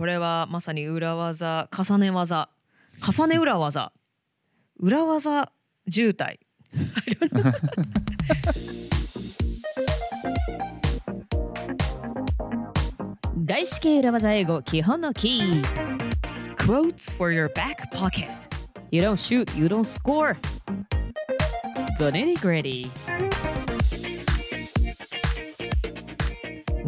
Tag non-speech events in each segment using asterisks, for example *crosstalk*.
これはまさに裏技重ね技重ね裏技裏技渋滞外資系裏技英語基本のキー Quotes for your back pocket You don't shoot, you don't score The nitty gritty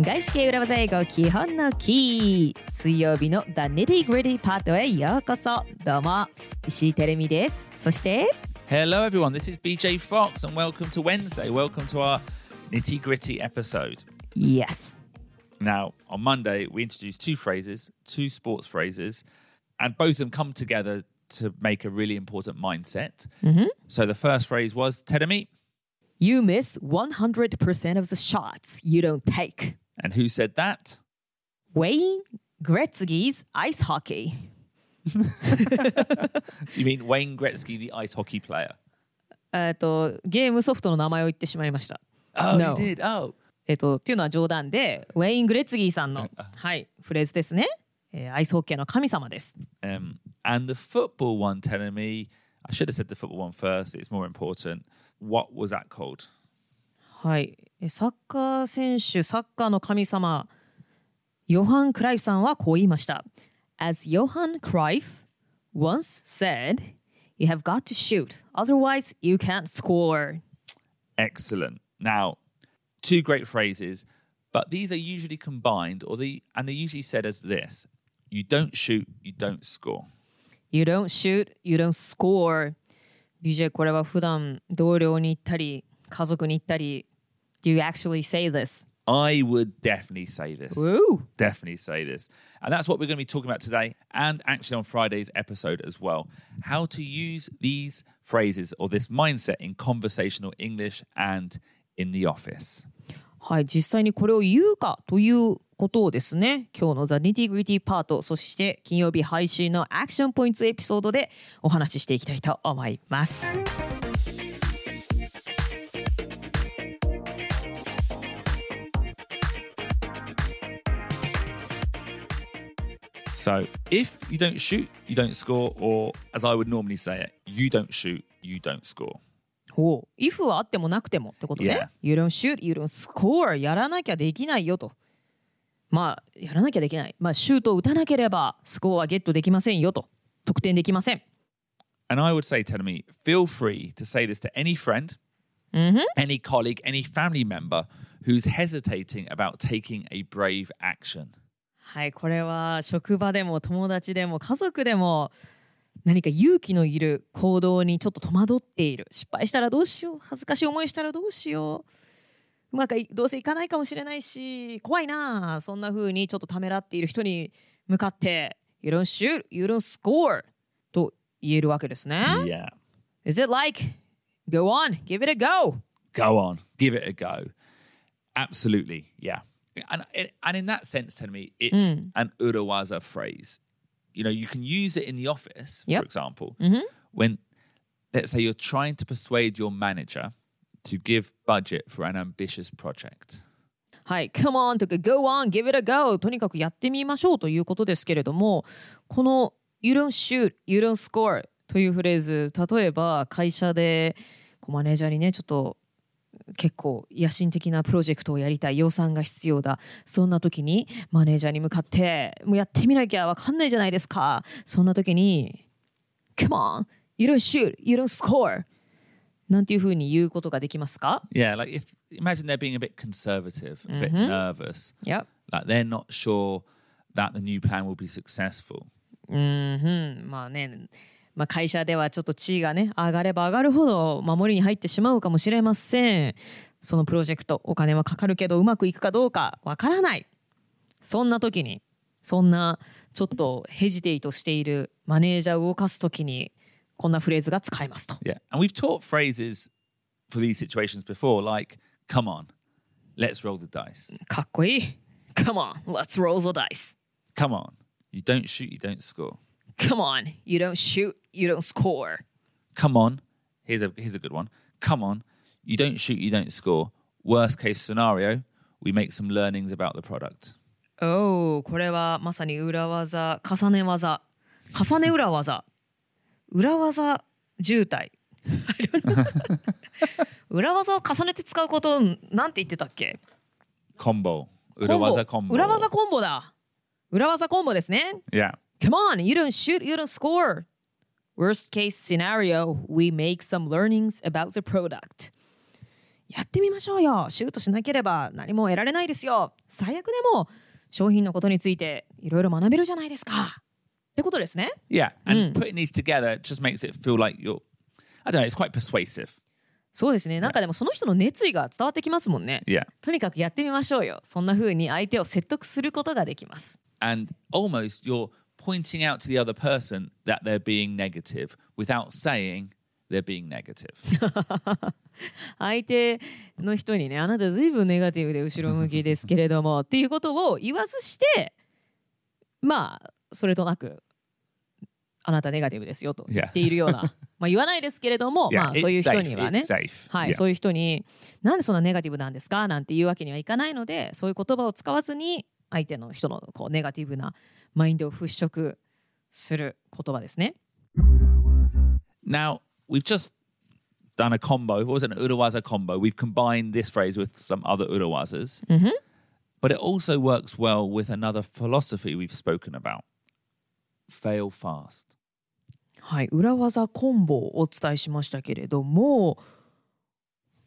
外資系裏技英語基本のキー水曜日の The Nitty Gritty パートへようこそどうも石井てるみですそして Hello, everyone. This is BJ Fox, and welcome to Wednesday. Welcome to our nitty gritty episode. Yes Now, on Monday, we introduced two phrases, two sports phrases, and both of them come together to make a really important mindset. So the first phrase was Tedemi, You miss 100% of the shots you don't take and who said that? Wayne Gretzky's ice hockey *laughs* You mean Wayne Gretzky, the ice hockey player? えっとゲームソフトの名前を言ってしまいました Oh, No. you did. Oh, えっとっていうのは冗談でウェイン・グレッツギーさんのはいフレーズですね、えーアイスホッケーの神様です um, and the football one telling me. I should have said the football one first. It's more important. What was that called? はい、えサッカー選手、サッカーの神様、ヨハン・クライフさんはこう言いました。As Johan Cruyff once said, you have got to shoot, otherwise you can't score. Excellent. Now, two great phrases, but these are usually combined, or the and they're usually said as this: "You don't shoot, you don't score." You don't shoot, you don't score. BJ これは普段同僚に言ったり、家族に言ったり、Do you actually say this? I would definitely say this. Woo! Definitely say this, and that's what we're going to be talking about today, and actually on Friday's episode as well. How to use these phrases or this mindset in conversational English and in the office. はい、実際にこれを言うかということをですね、今日の The Nitty Gritty パート、そして金曜日配信のアクションポイントエピソードでお話ししていきたいと思います。So if you don't shoot, you don't score, or as I would normally say it, you don't shoot, you don't score. ほう、if はあってもなくてもってことね。You don't shoot, you don't score. やらなきゃできないよと。まあ、やらなきゃできない。まあ、シュートを打たなければ、スコアはゲットできませんよと。得点できません。And I would say, tell me, feel free to say this to any friend, any colleague, any family member who's hesitating about taking a brave action. はい、これは職場でも友達でも家族でも何か勇気のいる行動にちょっと戸惑っている失敗したらどうしよう恥ずかしい思いしたらどうしよううまくいどうせいかないかもしれないし怖いなそんな風にちょっとためらっている人に向かって「You don't shoot, you don't score」と言えるわけですね。Yeah. Is it like go on, give it a go? Go on, give it a go. Absolutely, yeah. And and in that sense, tell me, it's an urawaza phrase. You know, you can use it in the office, Yep. for example, when let's say you're trying to persuade your manager to give budget for an ambitious project. はい、come on とか go on, give it a go とにかくやってみましょうということですけれどもこの you don't shoot, you don't score というフレーズ例えば会社でこうマネージャーにねちょっと結構野心的なプロジェクトをやりたい予算が必要だそんな時にマネージャーに向かってもうやってみなきゃわかんないじゃないですかそんな時に come on, you don't shoot, you don't score なんていうふうに言うことができますか Yeah, like if imagine they're being a bit conservative, a bit nervous, Yep. like they're not sure that the new plan will be successful. うんまあね、まあ、会社ではちょっと地位がね上がれば上がるほど守りに入ってしまうかもしれませんそのプロジェクトお金はかかるけどうまくいくかどうかわからないそんな時にそんなちょっとヘジテイトしているマネージャーを動かす時にこんなフレーズが使えますと Yeah. And we've taught phrases for these situations before, like, come on, let's roll the dice. かっこいい Come on, let's roll the dice Come on, you don't shoot, you don't score. Come on, you don't shoot, you don't score Come on, here's a here's a good one. Come on, you don't shoot, you don't score. Worst case scenario, we make some learnings about the product. おお、これはまさに裏技、重ね技、重ね裏技、裏技渋滞。裏技を重ねて使うことなんて言ってたっけ Combo. 裏技コンボ。裏技コンボだ。裏技コンボですね。Yeah. Come on, you don't shoot, you don't score. Worst case scenario, we make some learnings about the product. やってみましょうよ。シュートしなければ何も得られないですよ。最悪でも商品のことについていろいろ学べるじゃないですか。ってことですね。Yeah. And putting these together just makes it feel like you're, I don't know, it's quite persuasive. そうですね。なんかでもその人の熱意が伝わってきますもんね。Yeah. とにかくやってみましょうよ。そんな風に相手を説得することができます。And almost you're pointing out to the other person that they're being negative without saying they're being negative. *laughs* 相手の人にねあなたずいぶんネガティブで後ろ向きですけれどもっていうことを言わずしてまあそれとなくあなたネガティブですよと *laughs* 言っているような、*laughs* まあ言わないですけれども、Yeah, まあそういう人.にはね.はい、Yeah. そういう人になんでそんなネガティブなんですかなんていうわけにはいかないのでそういう言葉を使わずに相手の人のこうネガティブなマインドを払拭する言葉ですね。Now, we've just done a combo. What was it? An Urawaza combo. We've combined this phrase with some other Urawazas. But it also works well with another philosophy we've spoken about fail fast. はい、裏技コンボをお伝えしましたけれども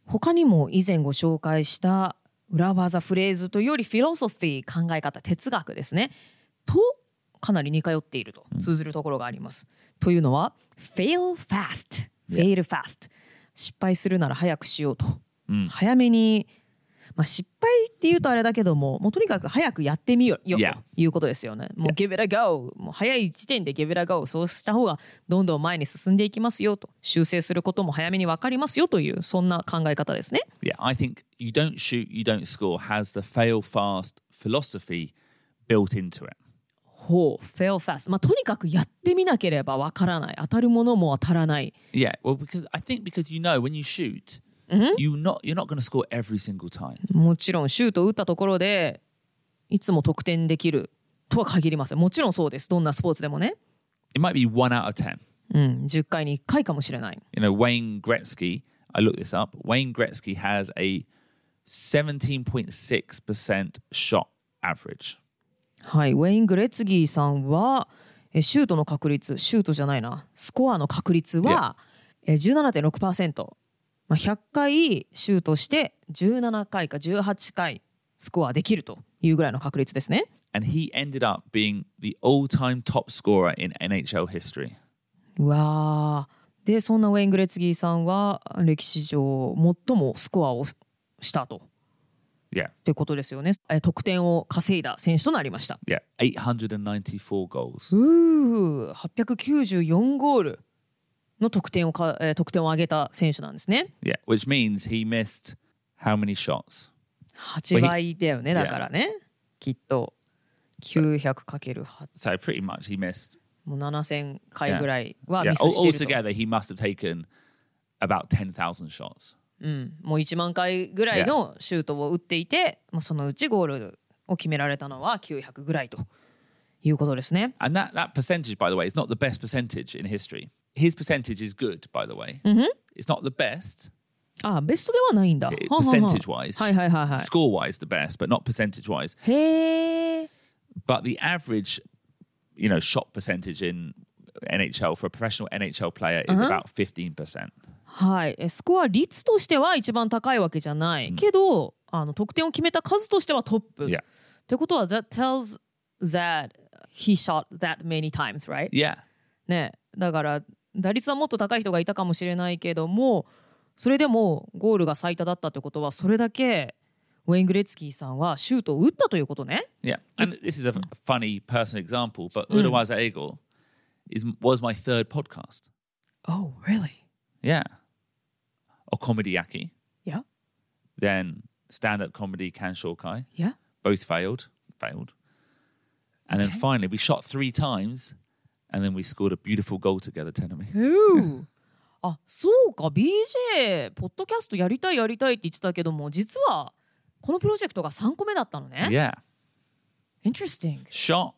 他にも以前ご紹介した裏技フレーズというよりフィロソフィー考え方哲学ですね。とかなり似通っていると通ずるところがあります。というのは fail fast fail fast 失敗するなら早くしようと、早めに、まあ、失敗って言うとあれだけども、もうとにかく早くやってみようよ、yeah. ということですよね。もうゲベラガオ、もう早い時点でゲベラガオ、そうした方がどんどん前に進んでいきますよと、修正することも早めにわかりますよという、そんな考え方ですね。Yeah, I think you don't shoot, you don't score has the fail fast philosophy built into it. ほう、fail fast。まあとにかくやってみなければ分からない。当たるものも当たらない。Yeah, because I think because you know when you shoot, you not you're not going to score every single time. もちろんシュートを打ったところでいつも得点できるとは限りませんもちろんそうですどんなスポーツでもね、It might be one out of ten. うん、10回に1回かもしれない You know, Wayne Gretzky. I looked this up. Wayne Gretzky has a 17.6% shot average. はいウェイン・グレッツギーさんはえシュートの確率シュートじゃないなスコアの確率はえ17.6%、まあ、100回シュートして17回か18回スコアできるというぐらいの確率ですね。And he ended up being the all-time top scorer in NHL history. うわー。でそんなウェイン・グレッツギーさんは歴史上最もスコアをしたと。Yeah, ってことですよね。え得点を稼いだ選手となりました。yeah, 894 goals. うー894ゴールの得点をか、えー得点を挙げた選手なんですね Yeah, which means he missed how many shots? 8倍だよねだからねきっと 900×8 So pretty much he missed. もう7000回ぐらいは Yeah, ミスしていると、altogether he must have taken about 10,000 shots. うん、もう1万回ぐらいのシュートを打っていて、まあ、そのうちゴールを決められたのは900ぐらいということですね And that, that percentage, by the way, is not the best percentage in history. His percentage is good, by the way. It's not the best, あベストではないんだ eh, はあはあはあ percentage-wise. はいはいはいはい Score-wise, the best, but not percentage-wise. へえ But the average, you know, shot percentage in NHL for a professional NHL player is about 15%. はい、えスコア率としては一番高いわけじゃない、けどあの得点を決めた数としてはトップ。 Yeah. ってことは that tells that he shot that many times, right? Yeah. ねだから 打率はもっと高い人がいたかもしれないけどもそれでもゴールが最多だったってことはそれだけウェイン・グレッツキーさんはシュートを打ったということね。Yeah. And this is a funny personal example, but Urawaza Eagle is, was my third podcast. Oh, really? Yeah. Or Comedy Yaki. Yeah. Then stand up comedy Kan Shokai. Yeah. Both failed. Failed. And then Okay. finally, we shot three times and then we scored a beautiful goal together, Tenemy. *laughs* あそうか BJ ポッドキャストやりたいやりたいって言ってたけども実はこのプロジェクトが3個目だったのね。 Yeah. Interesting. shot,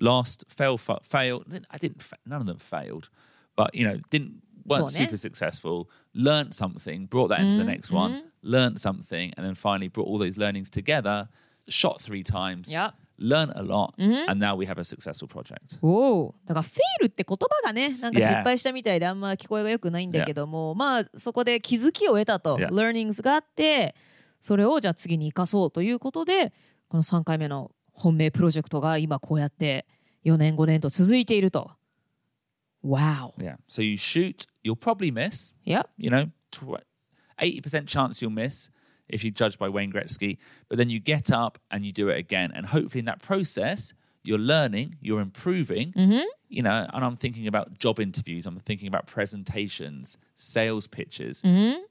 lost, fail, fa- fail. I didn't. fa- None of them failed, but you know, didn't weren't So, ne? super successful. Learned something, brought that into the next one. Learned something, and then finally brought all those learnings together. Shot three times. Yeah. Learned a lot, and now we have a successful project. おおだからフェイルって言葉がねなんか.失敗したみたいであんま聞こえが良くないんだけども、まあそこで気づきを得たと、Yeah. learnings があってそれをじゃあ次に生かそうということでこの3回目の本命プロジェクトが今こうやって4年5年と続いていると Wow Yeah. So you shoot, you'll probably miss. Yeah You know, tw- eighty percent chance you'll miss if you judge by Wayne Gretzky. But then you get up and you do it again, and hopefully in that process, you're learning, you're improving. You know, and I'm thinking about job interviews. I'm thinking about presentations, sales pitches.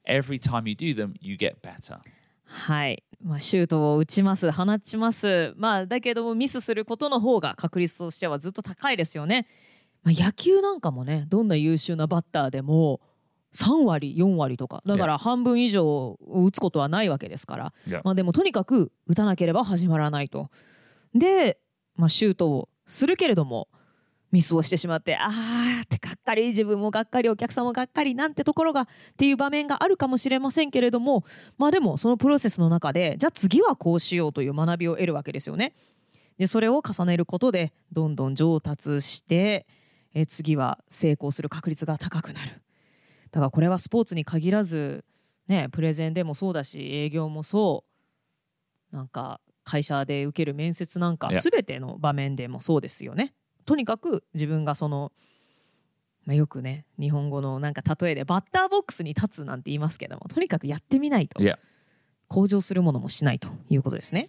Every time you do them, you get better. はい、まあ、シュートを打ちます放ちますまあだけどもミスすることの方が確率としてはずっと高いですよね、まあ、野球なんかもねどんな優秀なバッターでも 3割4割とかだから半分以上打つことはないわけですから、Yeah. まあ、でもとにかく打たなければ始まらないとで、まあ、シュートをするけれどもミスをしてしまってあーってがっかり自分もがっかりお客さんもがっかりなんてところがっていう場面があるかもしれませんけれどもまあでもそのプロセスの中でじゃあ次はこうしようという学びを得るわけですよね。でそれを重ねることでどんどん上達してえ次は成功する確率が高くなる。だからこれはスポーツに限らずねプレゼンでもそうだし営業もそうなんか会社で受ける面接なんか.全ての場面でもそうですよね。とにかく自分がその、まあ、よくね日本語のなんか例えでバッターボックスに立つなんて言いますけどもとにかくやってみないと.向上するものもしないということですね。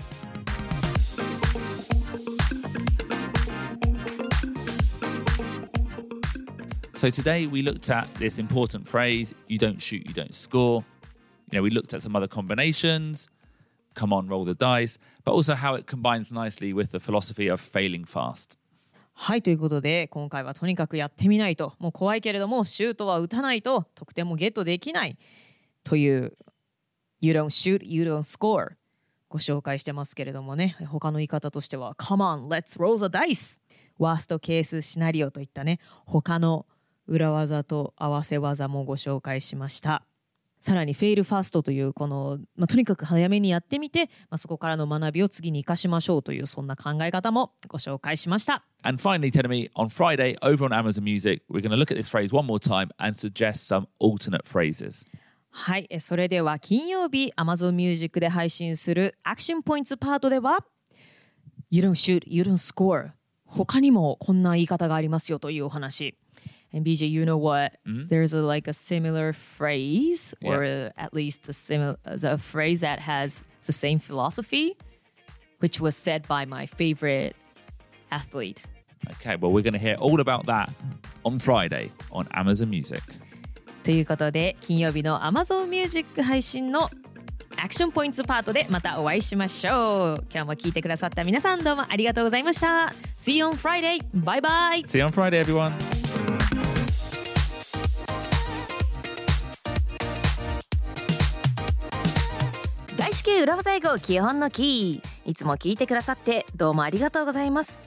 So today we looked at this important phrase you don't shoot, you don't score. You know, we looked at some other combinations, come on, roll the dice, but also how it combines nicely with the philosophy of failing fast. はいということで今回はとにかくやってみないともう怖いけれどもシュートは打たないと得点もゲットできないという You don't shoot, you don't score ご紹介してますけれどもね他の言い方としては Come on, let's roll the dice worst case scenario といったね他の裏技と合わせ技もご紹介しましたさらに fail fast というこの、まあ、とにかく早めにやってみて、まあ、そこからの学びを次に生かしましょうというそんな考え方もご紹介しました And finally, Tenemy, on Friday over on Amazon Music, we're going to look at this phrase one more time and suggest some alternate phrases. はい、えそれでは金曜日 Amazon Music で配信するアクションポイントパートでは You don't shoot, you don't score 他にもこんな言い方がありますよというお話 And BJ, you know what? Mm-hmm. There's a, like a similar phrase, yeah. or a, at least a similar a phrase that has the same philosophy, which was said by my favorite athlete. Okay, well, we're going to hear all about that on Friday on Amazon Music. ということで、金曜日の Amazon Music 配信のアクションポイントパートでまたお会いしましょう。今日も聞いてくださった皆さんどうもありがとうございました。See you on Friday! Bye bye! See you on Friday, everyone! 系裏技英語基本のキ。いつも聞いてくださってどうもありがとうございます。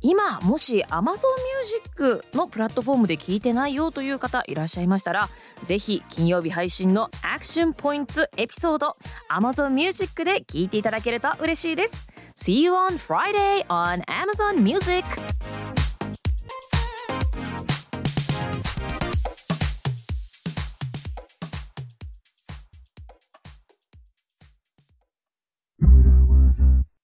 今もし Amazon Music のプラットフォームで聞いてないよという方いらっしゃいましたらぜひ金曜日配信のアクションポイントエピソード Amazon Music で聞いていただけると嬉しいです。See you on Friday on Amazon Music!